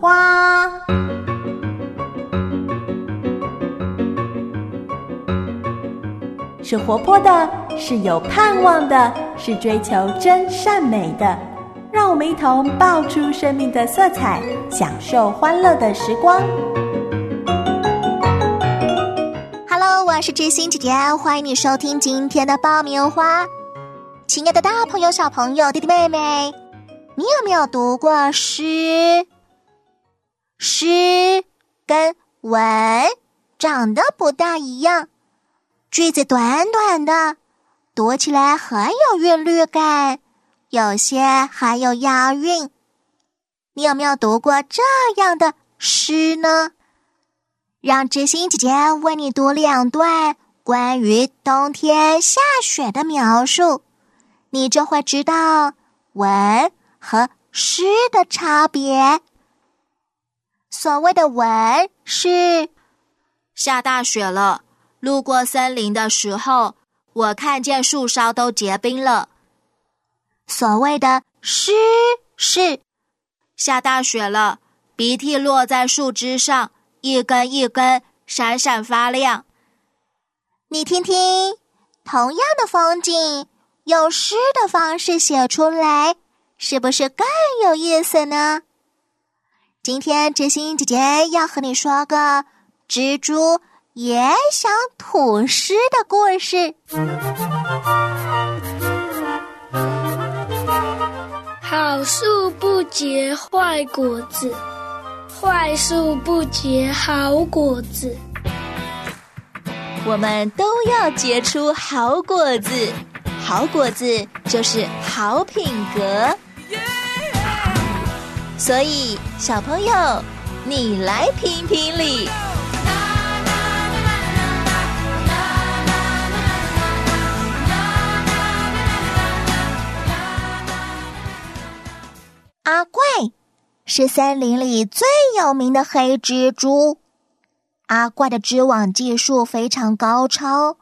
花》。是活泼的，是有盼望的，是追求真善美的。让我们一同爆出生命的色彩，享受欢乐的时光。Hello，我是知心姐姐，欢迎你收听今天的爆米花。亲爱的大朋友、小朋友、弟弟妹妹，你有没有读过诗？诗跟文长得不大一样。句子短短的，读起来很有韵律感，有些还有押韵。你有没有读过这样的诗呢？让知心姐姐为你读两段关于冬天下雪的描述，你就会知道文和诗的差别。所谓的文是下大雪了。路过森林的时候，我看见树梢都结冰了。所谓的诗是下大雪了，鼻涕落在树枝上，一根一根闪闪发亮。你听听，同样的风景，用诗的方式写出来，是不是更有意思呢？今天知心姐姐要和你说个蜘蛛。也想吐丝的故事。好树不结坏果子，坏树不结好果子。我们都要结出好果子，好果子就是好品格。所以，小朋友，你来评评理。阿怪是森林里最有名的黑蜘蛛。阿怪的织网技术非常高超，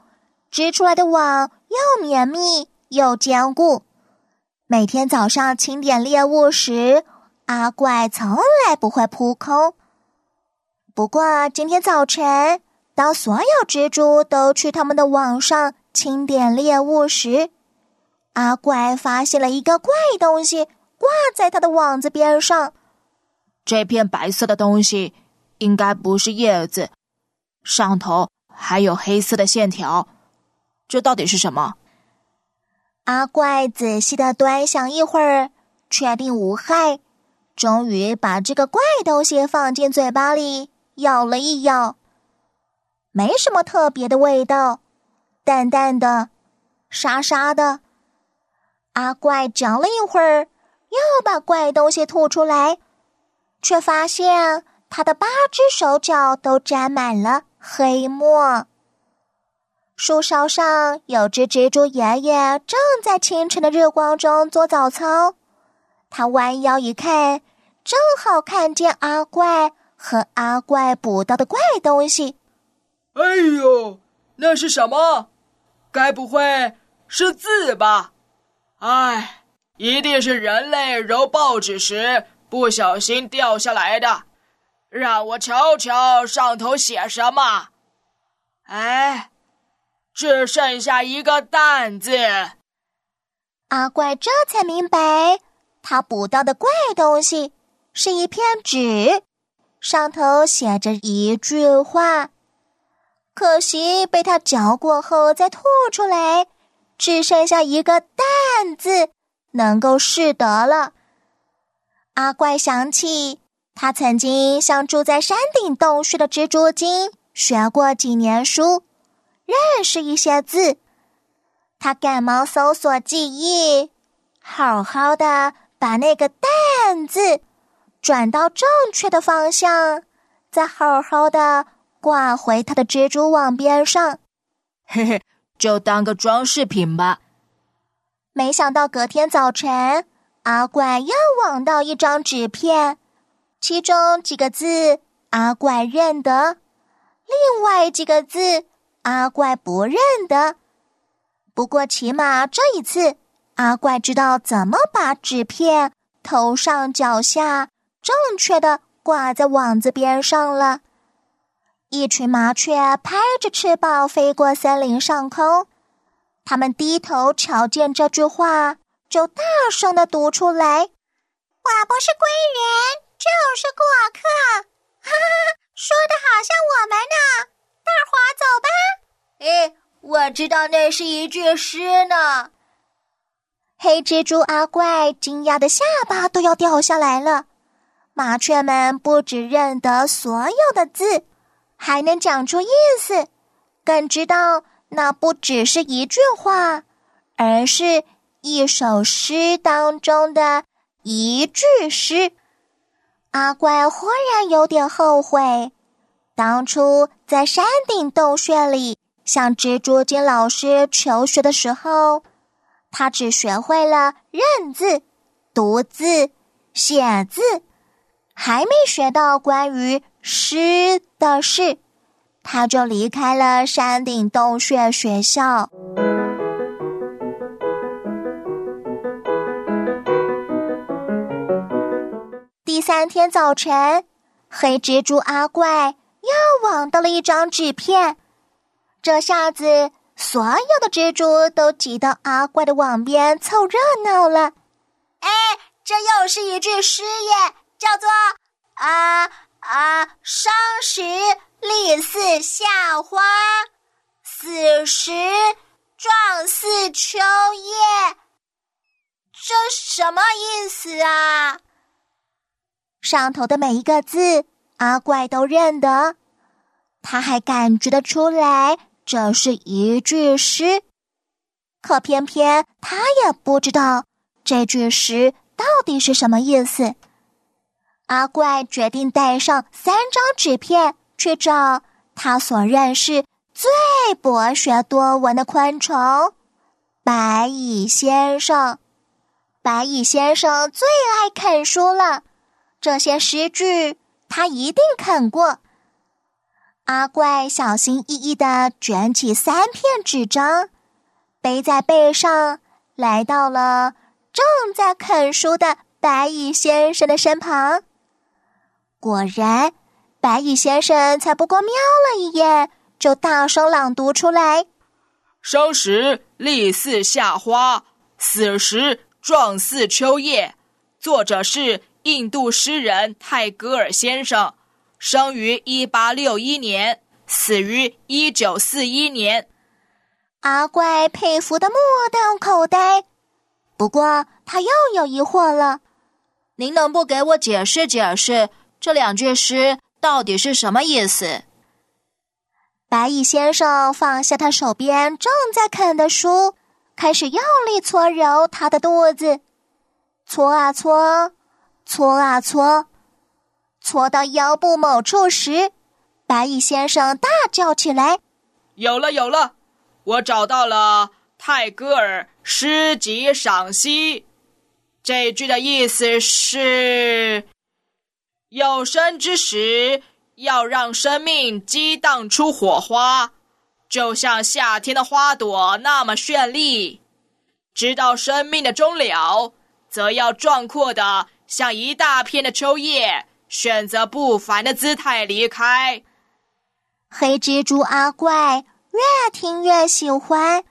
织出来的网又绵密又坚固。每天早上清点猎物时，阿怪从来不会扑空。不过今天早晨，当所有蜘蛛都去他们的网上清点猎物时，阿怪发现了一个怪东西。挂在它的网子边上，这片白色的东西应该不是叶子，上头还有黑色的线条，这到底是什么？阿怪仔细的端详一会儿，确定无害，终于把这个怪东西放进嘴巴里，咬了一咬，没什么特别的味道，淡淡的，沙沙的。阿怪嚼了一会儿。要把怪东西吐出来，却发现他的八只手脚都沾满了黑墨。树梢上有只蜘蛛爷爷正在清晨的日光中做早操，他弯腰一看，正好看见阿怪和阿怪捕到的怪东西。哎呦，那是什么？该不会是字吧？哎。一定是人类揉报纸时不小心掉下来的，让我瞧瞧上头写什么。哎，只剩下一个“蛋”字。阿怪这才明白，他捕到的怪东西是一片纸，上头写着一句话。可惜被他嚼过后再吐出来，只剩下一个“蛋”字。能够试得了。阿怪想起，他曾经向住在山顶洞穴的蜘蛛精学过几年书，认识一些字。他赶忙搜索记忆，好好的把那个“蛋”字转到正确的方向，再好好的挂回他的蜘蛛网边上。嘿嘿，就当个装饰品吧。没想到隔天早晨，阿怪又网到一张纸片，其中几个字阿怪认得，另外几个字阿怪不认得。不过起码这一次，阿怪知道怎么把纸片头上脚下正确的挂在网子边上了。一群麻雀拍着翅膀飞过森林上空，它们低头瞧见这句话，就大声的读出来：“我不是归人，就是过客。”哈哈，说的好像我们呢。大伙儿走吧。哎，我知道那是一句诗呢。黑蜘蛛阿怪惊讶的下巴都要掉下来了。麻雀们不只认得所有的字。还能讲出意思，更知道那不只是一句话，而是一首诗当中的一句诗。阿怪忽然有点后悔，当初在山顶洞穴里向蜘蛛精老师求学的时候，他只学会了认字、读字、写字，还没学到关于。诗的事，他就离开了山顶洞穴学校。第三天早晨，黑蜘蛛阿怪又网到了一张纸片，这下子所有的蜘蛛都挤到阿怪的网边凑热闹了。哎，这又是一句诗耶，叫做啊。啊！伤时立似夏花，死时壮似秋叶。这什么意思啊？上头的每一个字，阿怪都认得，他还感觉得出来，这是一句诗。可偏偏他也不知道这句诗到底是什么意思。阿怪决定带上三张纸片去找他所认识最博学多闻的昆虫——白蚁先生。白蚁先生最爱啃书了，这些诗句他一定啃过。阿怪小心翼翼地卷起三片纸张，背在背上，来到了正在啃书的白蚁先生的身旁。果然，白蚁先生才不过瞄了一眼，就大声朗读出来：“生时立似夏花，死时壮似秋叶。”作者是印度诗人泰戈尔先生，生于一八六一年，死于一九四一年。阿怪佩服的目瞪口呆，不过他又有疑惑了：“您能不给我解释解释？”这两句诗到底是什么意思？白蚁先生放下他手边正在啃的书，开始用力搓揉他的肚子，搓啊搓，搓啊搓，搓到腰部某处时，白蚁先生大叫起来：“有了，有了！我找到了泰戈尔诗集赏析，这句的意思是。”有生之时，要让生命激荡出火花，就像夏天的花朵那么绚丽；直到生命的终了，则要壮阔的像一大片的秋叶，选择不凡的姿态离开。黑蜘蛛阿怪越听越喜欢，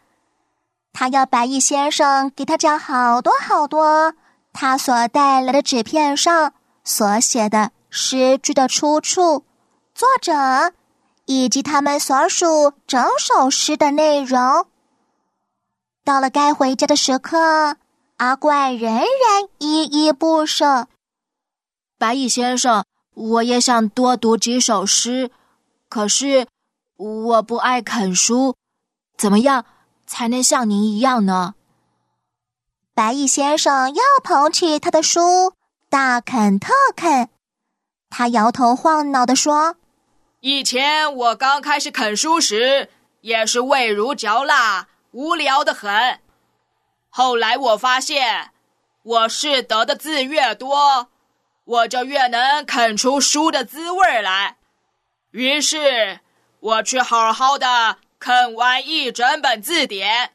他要白蚁先生给他讲好多好多他所带来的纸片上。所写的诗句的出处、作者以及他们所属整首诗的内容。到了该回家的时刻，阿怪仍然依依不舍。白蚁先生，我也想多读几首诗，可是我不爱啃书，怎么样才能像您一样呢？白蚁先生又捧起他的书。大啃特啃，他摇头晃脑的说：“以前我刚开始啃书时，也是味如嚼蜡，无聊的很。后来我发现，我识得的字越多，我就越能啃出书的滋味来。于是，我去好好的啃完一整本字典，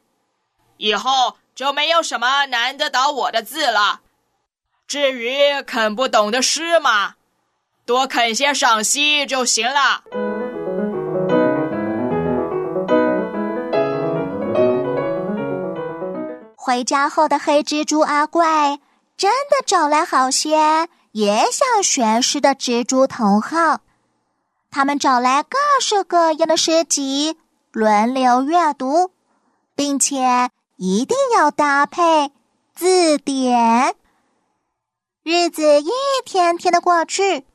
以后就没有什么难得倒我的字了。”至于啃不懂的诗嘛，多啃些赏析就行了。回家后的黑蜘蛛阿怪真的找来好些也想学诗的蜘蛛同好，他们找来各式各样的诗集，轮流阅读，并且一定要搭配字典。日子一天天的过去，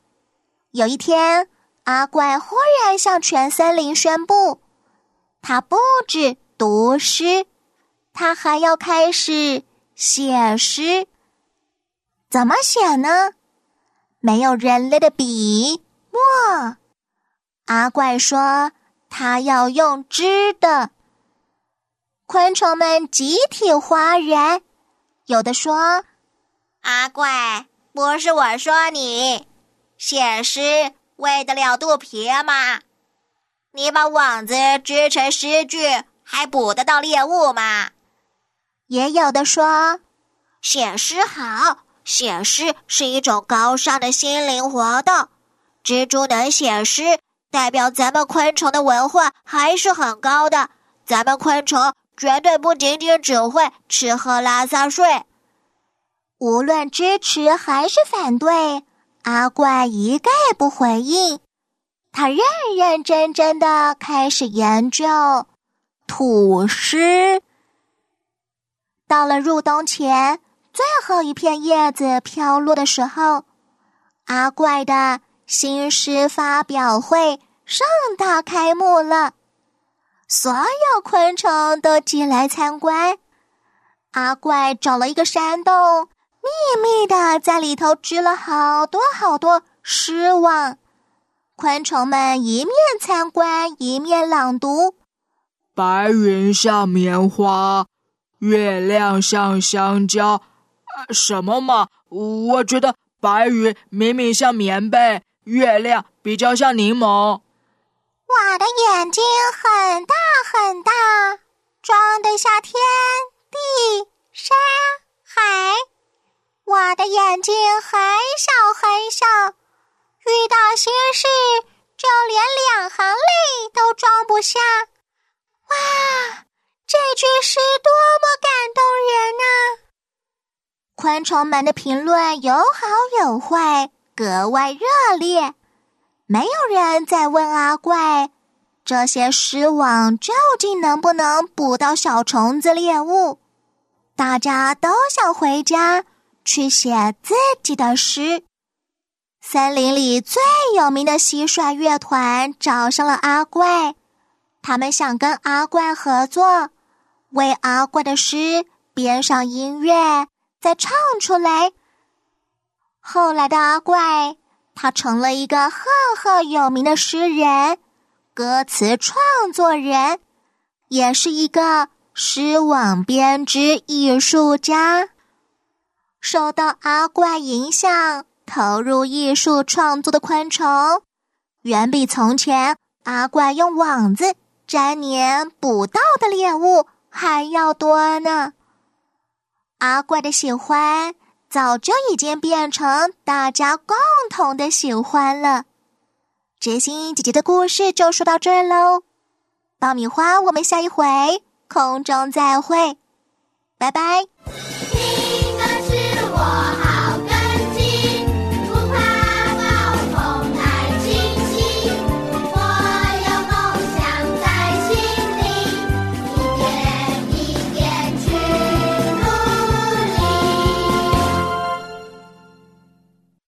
有一天，阿怪忽然向全森林宣布，他不止读诗。他还要开始写诗，怎么写呢？没有人类的笔墨。阿怪说他要用织的。昆虫们集体哗然，有的说：“阿怪，不是我说你写诗喂得了肚皮吗？你把网子织成诗句，还捕得到猎物吗？”也有的说，写诗好，写诗是一种高尚的心灵活动。蜘蛛能写诗，代表咱们昆虫的文化还是很高的。咱们昆虫绝对不仅仅只会吃喝拉撒睡。无论支持还是反对，阿怪一概不回应。他认认真真的开始研究吐诗。到了入冬前最后一片叶子飘落的时候，阿怪的新诗发表会盛大开幕了。所有昆虫都进来参观。阿怪找了一个山洞，秘密的在里头织了好多好多诗网。昆虫们一面参观，一面朗读：“白云像棉花。”月亮像香蕉，什么嘛？我觉得白云明明像棉被，月亮比较像柠檬。我的眼睛很大很大，装得下天地山海。我的眼睛很小很小，遇到心事就连两行泪都装不下。哇！这句诗多么感动人呐！昆虫们的评论有好有坏，格外热烈。没有人再问阿怪，这些诗网究竟能不能捕到小虫子猎物？大家都想回家去写自己的诗。森林里最有名的蟋蟀乐团找上了阿怪，他们想跟阿怪合作。为阿怪的诗编上音乐，再唱出来。后来的阿怪，他成了一个赫赫有名的诗人、歌词创作人，也是一个诗网编织艺术家。受到阿怪影响，投入艺术创作的昆虫，远比从前阿怪用网子粘黏捕到的猎物。还要多呢。阿怪的喜欢早就已经变成大家共同的喜欢了。知心姐姐的故事就说到这儿喽，爆米花，我们下一回空中再会，拜拜。